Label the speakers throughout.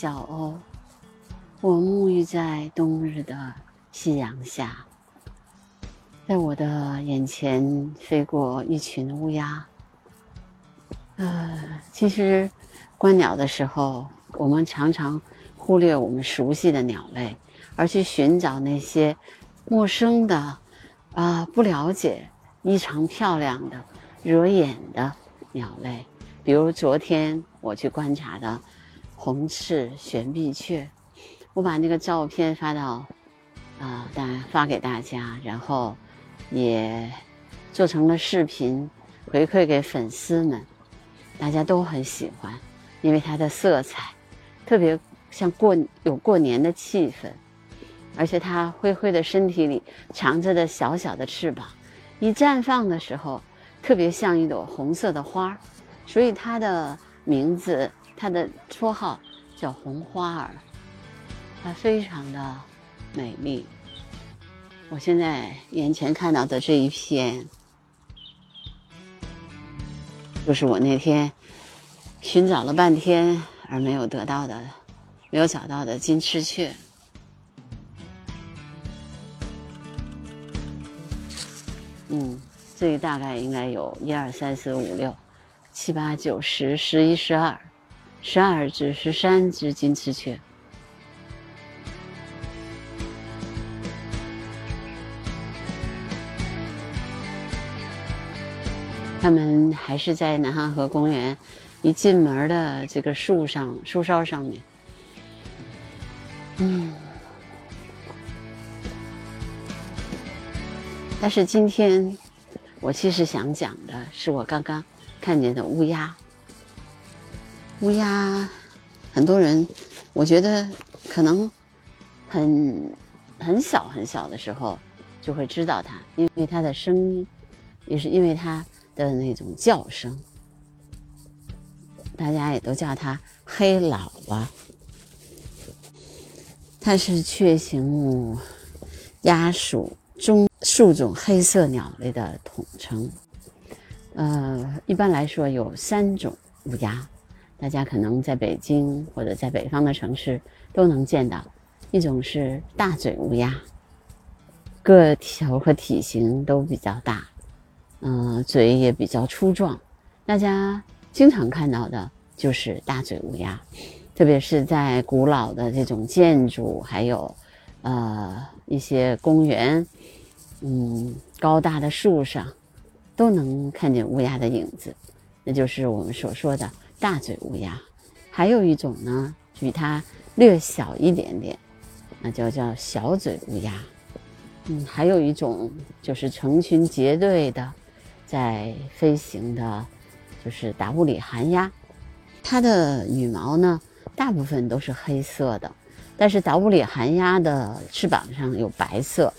Speaker 1: 小鸥，我沐浴在冬日的夕阳下，在我的眼前飞过一群乌鸦。呃，其实观鸟的时候，我们常常忽略我们熟悉的鸟类，而去寻找那些陌生的、啊不了解、异常漂亮的、惹眼的鸟类。比如昨天我去观察的红翅玄臂雀，我把那个照片发到啊，大发给大家，然后也做成了视频回馈给粉丝们。大家都很喜欢，因为它的色彩特别像过有过年的气氛，而且它灰灰的身体里藏着的小小的翅膀，一绽放的时候特别像一朵红色的花，所以它的名字，它的绰号叫红花儿，它非常的美丽。我现在眼前看到的这一片。就是我那天寻找了半天而没有得到的、没有找到的金翅雀。嗯，这里大概应该有一二三四五六七八九十十一十二十二只十三只金翅雀。他们还是在南汉河公园一进门的这个树上树梢上面，嗯。但是今天我其实想讲的是我刚刚看见的乌鸦。乌鸦，很多人我觉得可能很很小很小的时候就会知道它，因为它的声音，也是因为它。的那种叫声，大家也都叫它黑老啊。它是雀形目鸦属中数种黑色鸟类的统称。呃，一般来说有三种乌鸦，大家可能在北京或者在北方的城市都能见到。一种是大嘴乌鸦，个头和体型都比较大。嗯，嘴也比较粗壮，大家经常看到的就是大嘴乌鸦，特别是在古老的这种建筑，还有，呃，一些公园，嗯，高大的树上，都能看见乌鸦的影子，那就是我们所说的大嘴乌鸦。还有一种呢，比它略小一点点，那就叫小嘴乌鸦。嗯，还有一种就是成群结队的。在飞行的，就是达乌里寒鸦，它的羽毛呢，大部分都是黑色的，但是达乌里寒鸦的翅膀上有白色，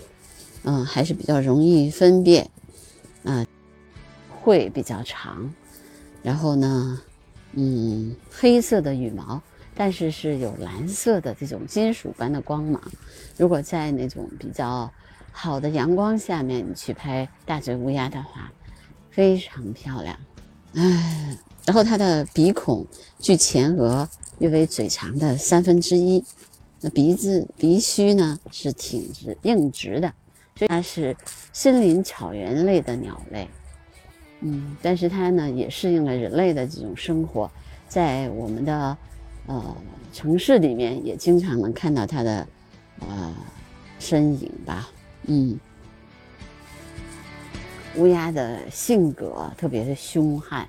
Speaker 1: 嗯，还是比较容易分辨，嗯，会比较长，然后呢，嗯，黑色的羽毛，但是是有蓝色的这种金属般的光芒，如果在那种比较好的阳光下面你去拍大嘴乌鸦的话。非常漂亮，哎，然后它的鼻孔距前额约为嘴长的三分之一，那鼻子鼻须呢是挺直硬直的，所以它是森林草原类的鸟类，嗯，但是它呢也适应了人类的这种生活，在我们的呃城市里面也经常能看到它的呃身影吧，嗯。乌鸦的性格特别的凶悍，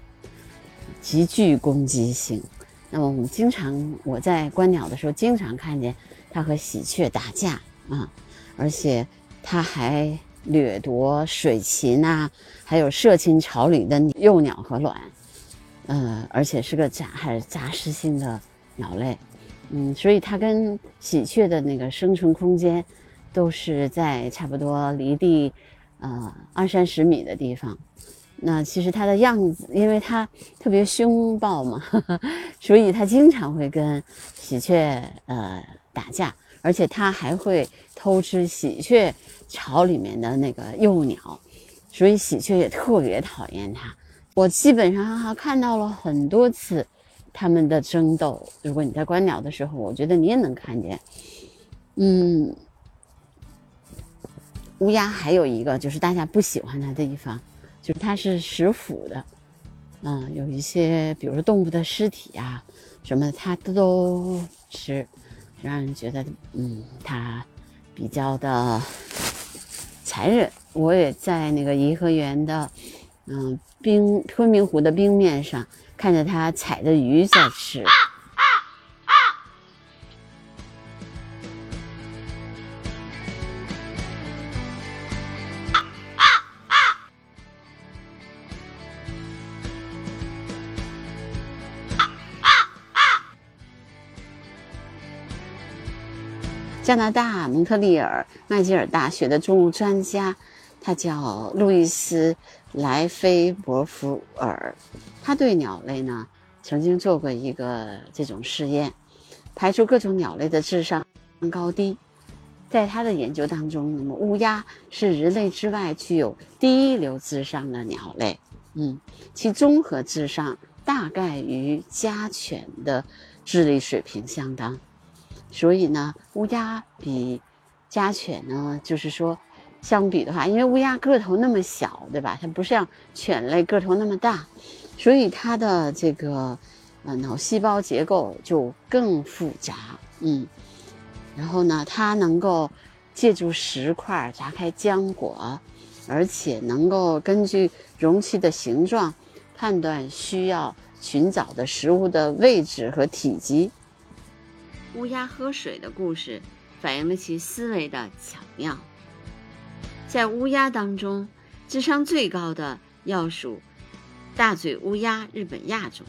Speaker 1: 极具攻击性。那么我们经常我在观鸟的时候，经常看见它和喜鹊打架啊，而且它还掠夺水禽啊，还有涉禽巢里的幼鸟和卵，呃，而且是个杂还是杂食性的鸟类，嗯，所以它跟喜鹊的那个生存空间都是在差不多离地。呃，二三十米的地方，那其实它的样子，因为它特别凶暴嘛，所以它经常会跟喜鹊呃打架，而且它还会偷吃喜鹊巢里面的那个幼鸟，所以喜鹊也特别讨厌它。我基本上哈看到了很多次，它们的争斗。如果你在观鸟的时候，我觉得你也能看见。嗯，乌鸦还有一个就是大家不喜欢它的地方，就是它是食腐的。嗯，有一些比如说动物的尸体啊什么，它都吃，让人觉得嗯，它比较的残忍。我也在那个颐和园的嗯冰昆明湖的冰面上看着它踩着鱼在吃。加拿大蒙特利尔麦吉尔大学的动物专家，他叫路易斯莱菲伯福尔，他对鸟类呢曾经做过一个这种试验，排除各种鸟类的智商高低。在他的研究当中，那么乌鸦是人类之外具有第一流智商的鸟类，嗯，其综合智商大概与家犬的智力水平相当。所以呢，乌鸦比家犬呢，就是说，相比的话，因为乌鸦个头那么小，对吧？它不像犬类个头那么大，所以它的这个呃脑细胞结构就更复杂，嗯。然后呢，它能够借助石块砸开浆果，而且能够根据容器的形状判断需要寻找的食物的位置和体积。乌鸦喝水的故事反映了其思维的巧妙。在乌鸦当中，智商最高的要数大嘴乌鸦日本亚种。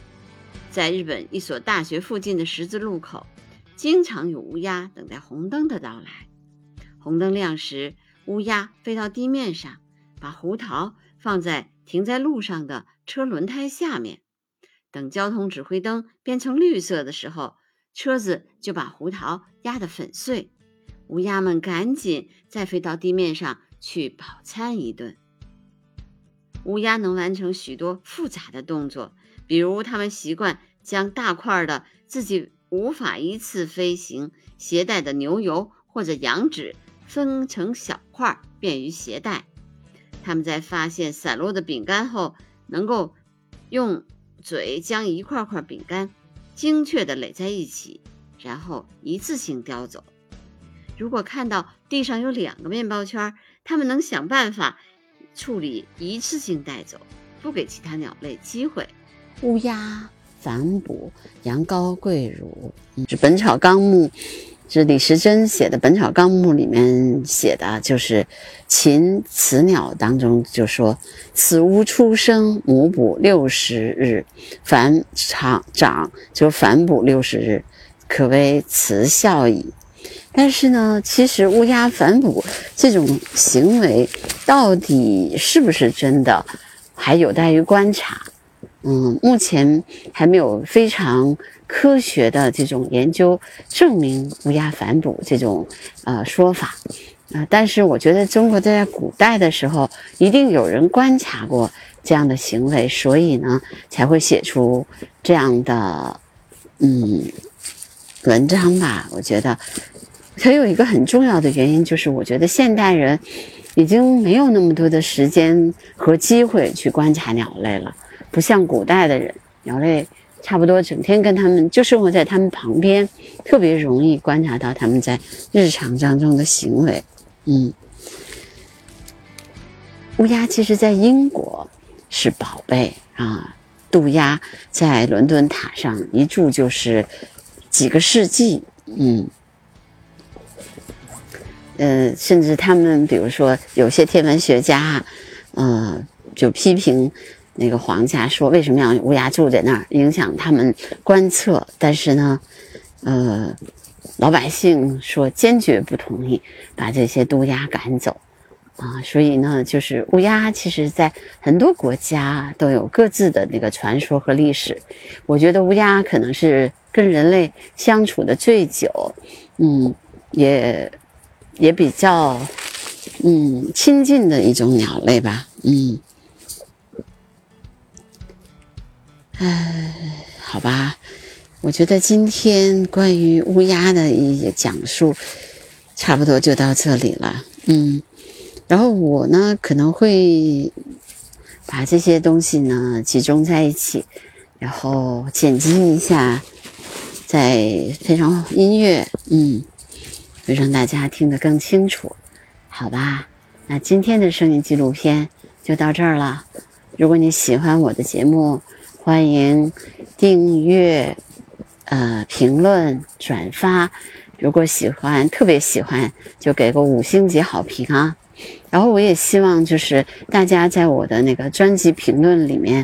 Speaker 1: 在日本一所大学附近的十字路口，经常有乌鸦等待红灯的到来。红灯亮时，乌鸦飞到地面上，把胡桃放在停在路上的车轮胎下面。等交通指挥灯变成绿色的时候，车子就把胡桃压得粉碎，乌鸦们赶紧再飞到地面上去饱餐一顿。乌鸦能完成许多复杂的动作，比如它们习惯将大块的自己无法一次飞行携带的牛油或者羊脂分成小块，便于携带。它们在发现散落的饼干后，能够用嘴将一块块饼干。精确地垒在一起，然后一次性叼走。如果看到地上有两个面包圈，它们能想办法处理，一次性带走，不给其他鸟类机会。乌鸦反哺羊羔跪乳，是《本草纲目》。是李时珍写的《本草纲目》里面写的，就是禽雌鸟当中就说：“此乌出生，母哺六十日，繁长长就反哺六十日，可谓雌孝矣。”但是呢，其实乌鸦反哺这种行为到底是不是真的，还有待于观察。嗯，目前还没有非常。科学的这种研究证明乌鸦反哺这种呃说法啊，但是我觉得中国在古代的时候一定有人观察过这样的行为，所以呢才会写出这样的嗯文章吧。我觉得还有一个很重要的原因就是，我觉得现代人已经没有那么多的时间和机会去观察鸟类了，不像古代的人，鸟类。差不多整天跟他们就生活在他们旁边，特别容易观察到他们在日常当中的行为。嗯，乌鸦其实在英国是宝贝啊，渡鸦在伦敦塔上一住就是几个世纪。嗯，呃，甚至他们比如说有些天文学家，嗯，就批评。那个皇家说为什么要乌鸦住在那儿，影响他们观测？但是呢，呃，老百姓说坚决不同意把这些乌鸦赶走啊。所以呢，就是乌鸦其实在很多国家都有各自的那个传说和历史。我觉得乌鸦可能是跟人类相处的最久，嗯，也也比较嗯亲近的一种鸟类吧，嗯。唉，好吧，我觉得今天关于乌鸦的一些讲述，差不多就到这里了。嗯，然后我呢可能会把这些东西呢集中在一起，然后剪辑一下，再配上音乐，嗯，会让大家听得更清楚，好吧？那今天的声音纪录片就到这儿了。如果你喜欢我的节目，欢迎订阅、呃评论、转发。如果喜欢，特别喜欢，就给个五星级好评啊！然后我也希望就是大家在我的那个专辑评论里面，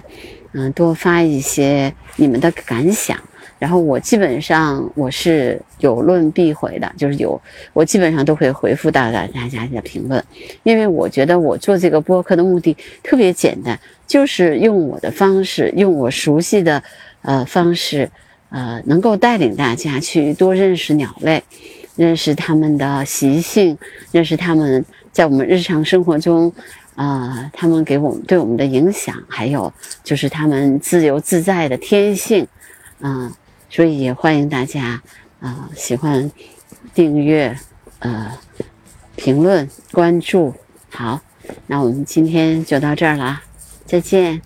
Speaker 1: 嗯，多发一些你们的感想。然后我基本上我是有论必回的，就是有我基本上都会回复到大家的评论，因为我觉得我做这个播客的目的特别简单。就是用我的方式，用我熟悉的呃方式，呃，能够带领大家去多认识鸟类，认识它们的习性，认识它们在我们日常生活中，啊，它们给我们对我们的影响，还有就是它们自由自在的天性，嗯，所以也欢迎大家啊，喜欢订阅，呃，评论关注，好，那我们今天就到这儿了。再见。